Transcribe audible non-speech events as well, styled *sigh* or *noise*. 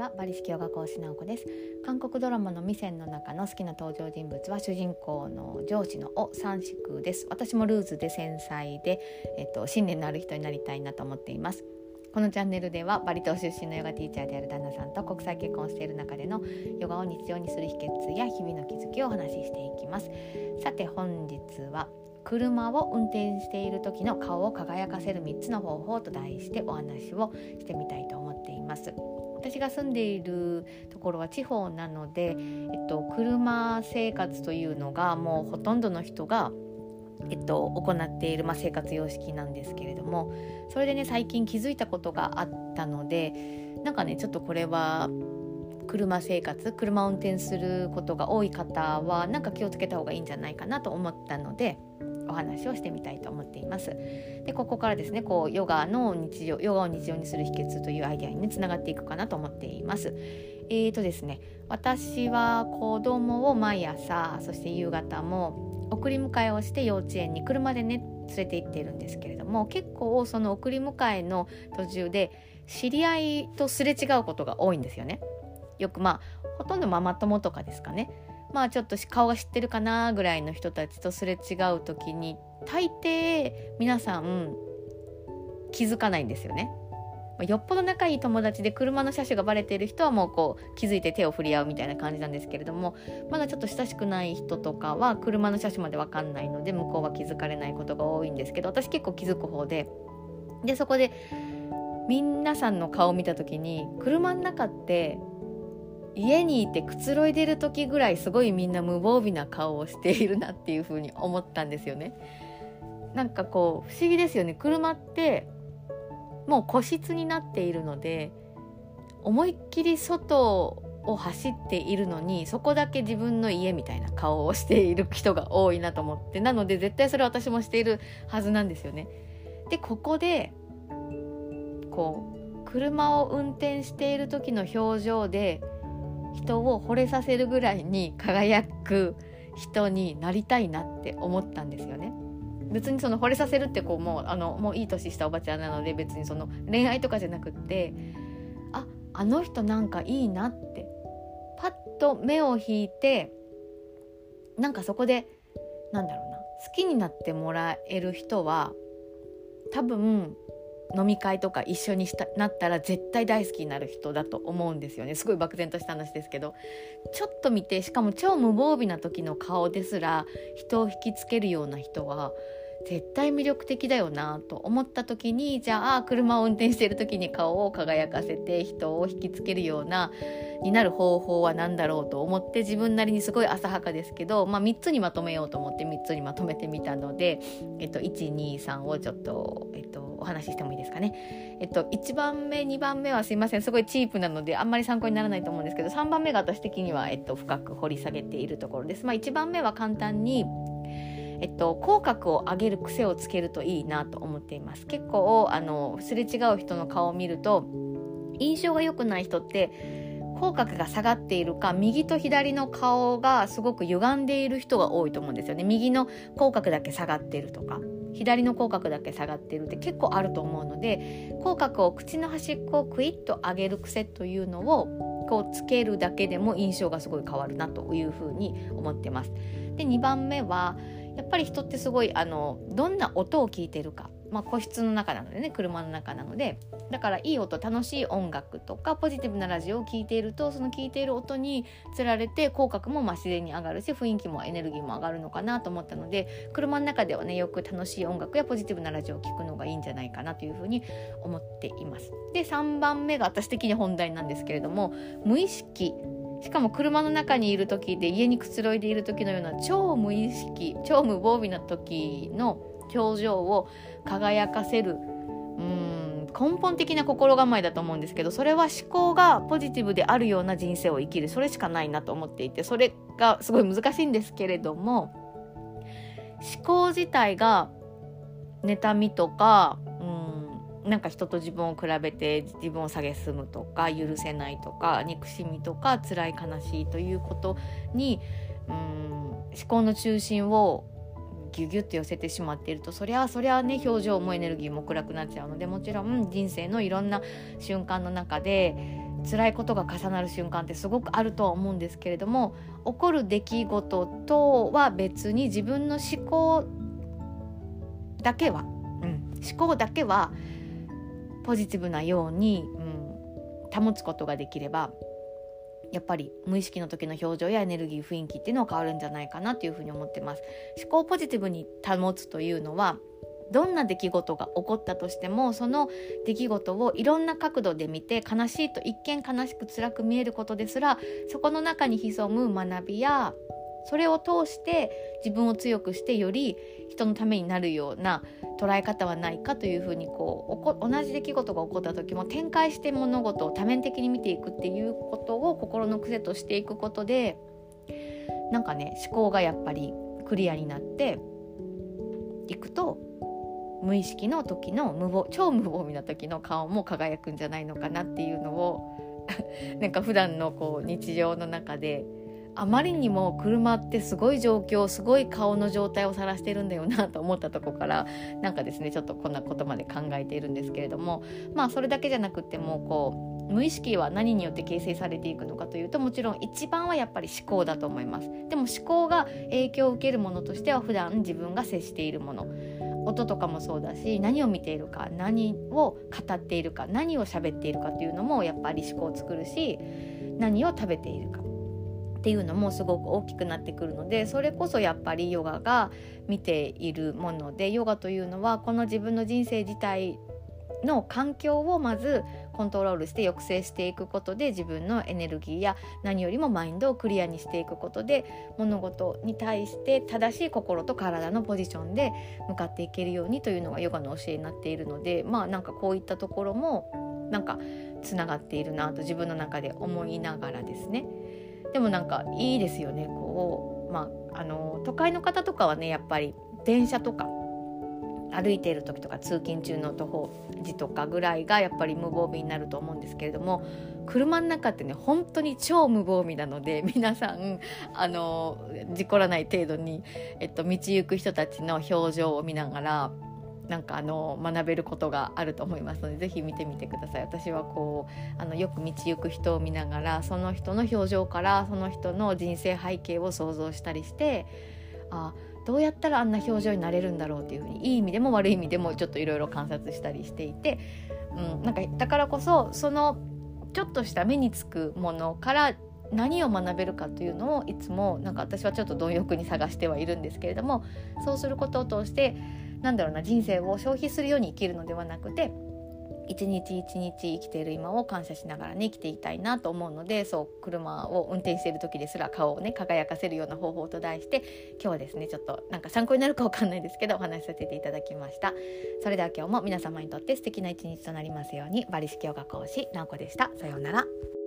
はバリ式ヨガ講師直子です。韓国ドラマの未線の中の好きな登場人物は主人公の上司のお三宿です。私もルーズで繊細でえっと信念のある人になりたいなと思っています。このチャンネルではバリ島出身のヨガティーチャーである旦那さんと国際結婚している中でのヨガを日常にする秘訣や日々の気づきをお話ししていきます。さて本日は車を運転している時の顔を輝かせる3つの方法と題してお話をしてみたいと思っています。私が住んでいるところは地方なので、えっと、車生活というのがもうほとんどの人がえっと、行っている、まあ、生活様式なんですけれどもそれでね最近気づいたことがあったのでなんかねちょっとこれは車生活車を運転することが多い方はなんか気をつけた方がいいんじゃないかなと思ったのでお話をしてみたいと思っています。でここからですねこうヨガの日常ヨガを日常にする秘訣というアイデアにねつながっていくかなと思っています。えーとですね私は子供を毎朝そして夕方も送り迎えをして幼稚園に車でね連れて行っているんですけれども結構その送り迎えの途中で知り合いとすれ違うことが多いんですよね。よくまあほとんどママ友とかですかねまあちょっと顔が知ってるかなぐらいの人たちとすれ違う時に大抵皆さん気づかないんですよね。よっぽど仲いい友達で車の車種がバレている人はもうこう気づいて手を振り合うみたいな感じなんですけれどもまだちょっと親しくない人とかは車の車種まで分かんないので向こうは気づかれないことが多いんですけど私結構気づく方ででそこで皆さんの顔を見た時に車の中って家にいてくつろいでる時ぐらいすごいみんな無防備な顔をしているなっていう風に思ったんですよね。なんかこう不思議ですよね車ってもう個室になっているので思いっきり外を走っているのにそこだけ自分の家みたいな顔をしている人が多いなと思ってなので絶対それ私もしているはずなんですよね。でここでこう車を運転している時の表情で人を惚れさせるぐらいに輝く人になりたいなって思ったんですよね。別にその惚れさせるってこうもうあのもういい年したおばちゃんなので別にその恋愛とかじゃなくってああの人なんかいいなってパッと目を引いてなんかそこでなんだろうな好きになってもらえる人は多分飲み会とか一緒にしたなったら絶対大好きになる人だと思うんですよね。すごい漠然とした話ですけど。ちょっと見てしかも超無防備な時の顔ですら人を引きつけるような人は絶対魅力的だよなと思った時にじゃあ車を運転してる時に顔を輝かせて人を引きつけるようなになる方法は何だろうと思って自分なりにすごい浅はかですけど、まあ、3つにまとめようと思って3つにまとめてみたので、えっと、123をちょっと、えっと、お話ししてもいいですかね。えっと、1番目2番目はすいませんすごいチープなのであんまり参考にならないと思うんですけど3番目が私的には、えっと、深く掘り下げているところです。まあ、1番目は簡単にえっと、口角を上げる癖をつけるといいなと思っています結構あのすれ違う人の顔を見ると印象が良くない人って口角が下がっているか右と左の顔がすごく歪んでいる人が多いと思うんですよね右の口角だけ下がっているとか左の口角だけ下がっているって結構あると思うので口角を口の端っこをクイッと上げる癖というのをこうつけるだけでも印象がすごい変わるなというふうに思ってます。で2番目はやっぱり人ってすごいあのどんな音を聞いてるか、まあ、個室の中なのでね車の中なのでだからいい音楽しい音楽とかポジティブなラジオを聴いているとその聴いている音につられて口角もまあ自然に上がるし雰囲気もエネルギーも上がるのかなと思ったので車の中ではねよく楽しい音楽やポジティブなラジオを聴くのがいいんじゃないかなというふうに思っています。で3番目が私的に本題なんですけれども無意識しかも車の中にいる時で家にくつろいでいる時のような超無意識超無防備な時の表情を輝かせるうん根本的な心構えだと思うんですけどそれは思考がポジティブであるような人生を生きる。それしかないなと思っていてそれがすごい難しいんですけれども思考自体が妬みとかなんか人と自分を比べて自分を蔑むとか許せないとか憎しみとか辛い悲しいということにうん思考の中心をギュギュッと寄せてしまっているとそりゃそりゃね表情もエネルギーも暗くなっちゃうのでもちろん人生のいろんな瞬間の中で辛いことが重なる瞬間ってすごくあるとは思うんですけれども起こる出来事とは別に自分の思考だけは、うん、思考だけはポジティブなように、うん、保つことができればやっぱり無意識の時の表情やエネルギー雰囲気っていうのは変わるんじゃないかなというふうに思ってます。思考ポジティブに保つというのはどんな出来事が起こったとしてもその出来事をいろんな角度で見て悲しいと一見悲しく辛く見えることですらそこの中に潜む学びやそれを通して自分を強くしてより人のためになるような捉え方はないかというふうにこう同じ出来事が起こった時も展開して物事を多面的に見ていくっていうことを心の癖としていくことでなんかね思考がやっぱりクリアになっていくと無意識の時の無防超無防備な時の顔も輝くんじゃないのかなっていうのを *laughs* なんか普段のこう日常の中であまりにも車ってすごい状況すごい顔の状態を晒してるんだよなと思ったとこからなんかですねちょっとこんなことまで考えているんですけれどもまあそれだけじゃなくてもこう無意識は何によって形成されていくのかというともちろん一番はやっぱり思考だと思います。でも思考が影響を受けるものとしては普段自分が接しているもの。音とかもそうだし何を見ているか何を語っているか何を喋っているかというのもやっぱり思考を作るし何を食べているか。っていうのもすごく大きくなってくるのでそれこそやっぱりヨガが見ているものでヨガというのはこの自分の人生自体の環境をまずコントロールして抑制していくことで自分のエネルギーや何よりもマインドをクリアにしていくことで物事に対して正しい心と体のポジションで向かっていけるようにというのがヨガの教えになっているのでまあなんかこういったところもなんかつながっているなと自分の中で思いながらですね。でもなんかいいですよね。こう、まあ、あの都会の方とかはねやっぱり電車とか歩いている時とか通勤中の徒歩時とかぐらいがやっぱり無防備になると思うんですけれども車の中ってね本当に超無防備なので *laughs* 皆さんあの事故らない程度に、えっと、道行く人たちの表情を見ながらなんかあの学べることがあると思いますのでぜひ見てみてください。私はこうあのよく道行く人を見ながらその人の表情からその人の人生背景を想像したりしてあどうやったらあんな表情になれるんだろうっていうふうにいい意味でも悪い意味でもちょっといろいろ観察したりしていて、うん、なんかだからこそそのちょっとした目につくものから何を学べるかというのをいつもなんか私はちょっと貪欲に探してはいるんですけれどもそうすることを通してなんだろうな人生を消費するように生きるのではなくて一日一日生きている今を感謝しながらね生きていたいなと思うのでそう車を運転している時ですら顔をね輝かせるような方法と題して今日はですねちょっとなんか参考になるかわかんないですけどお話しさせていただきました。それでは今日も皆様にとって素敵な一日となりますようにバリ式ヨガ講師なおこでした。さようなら。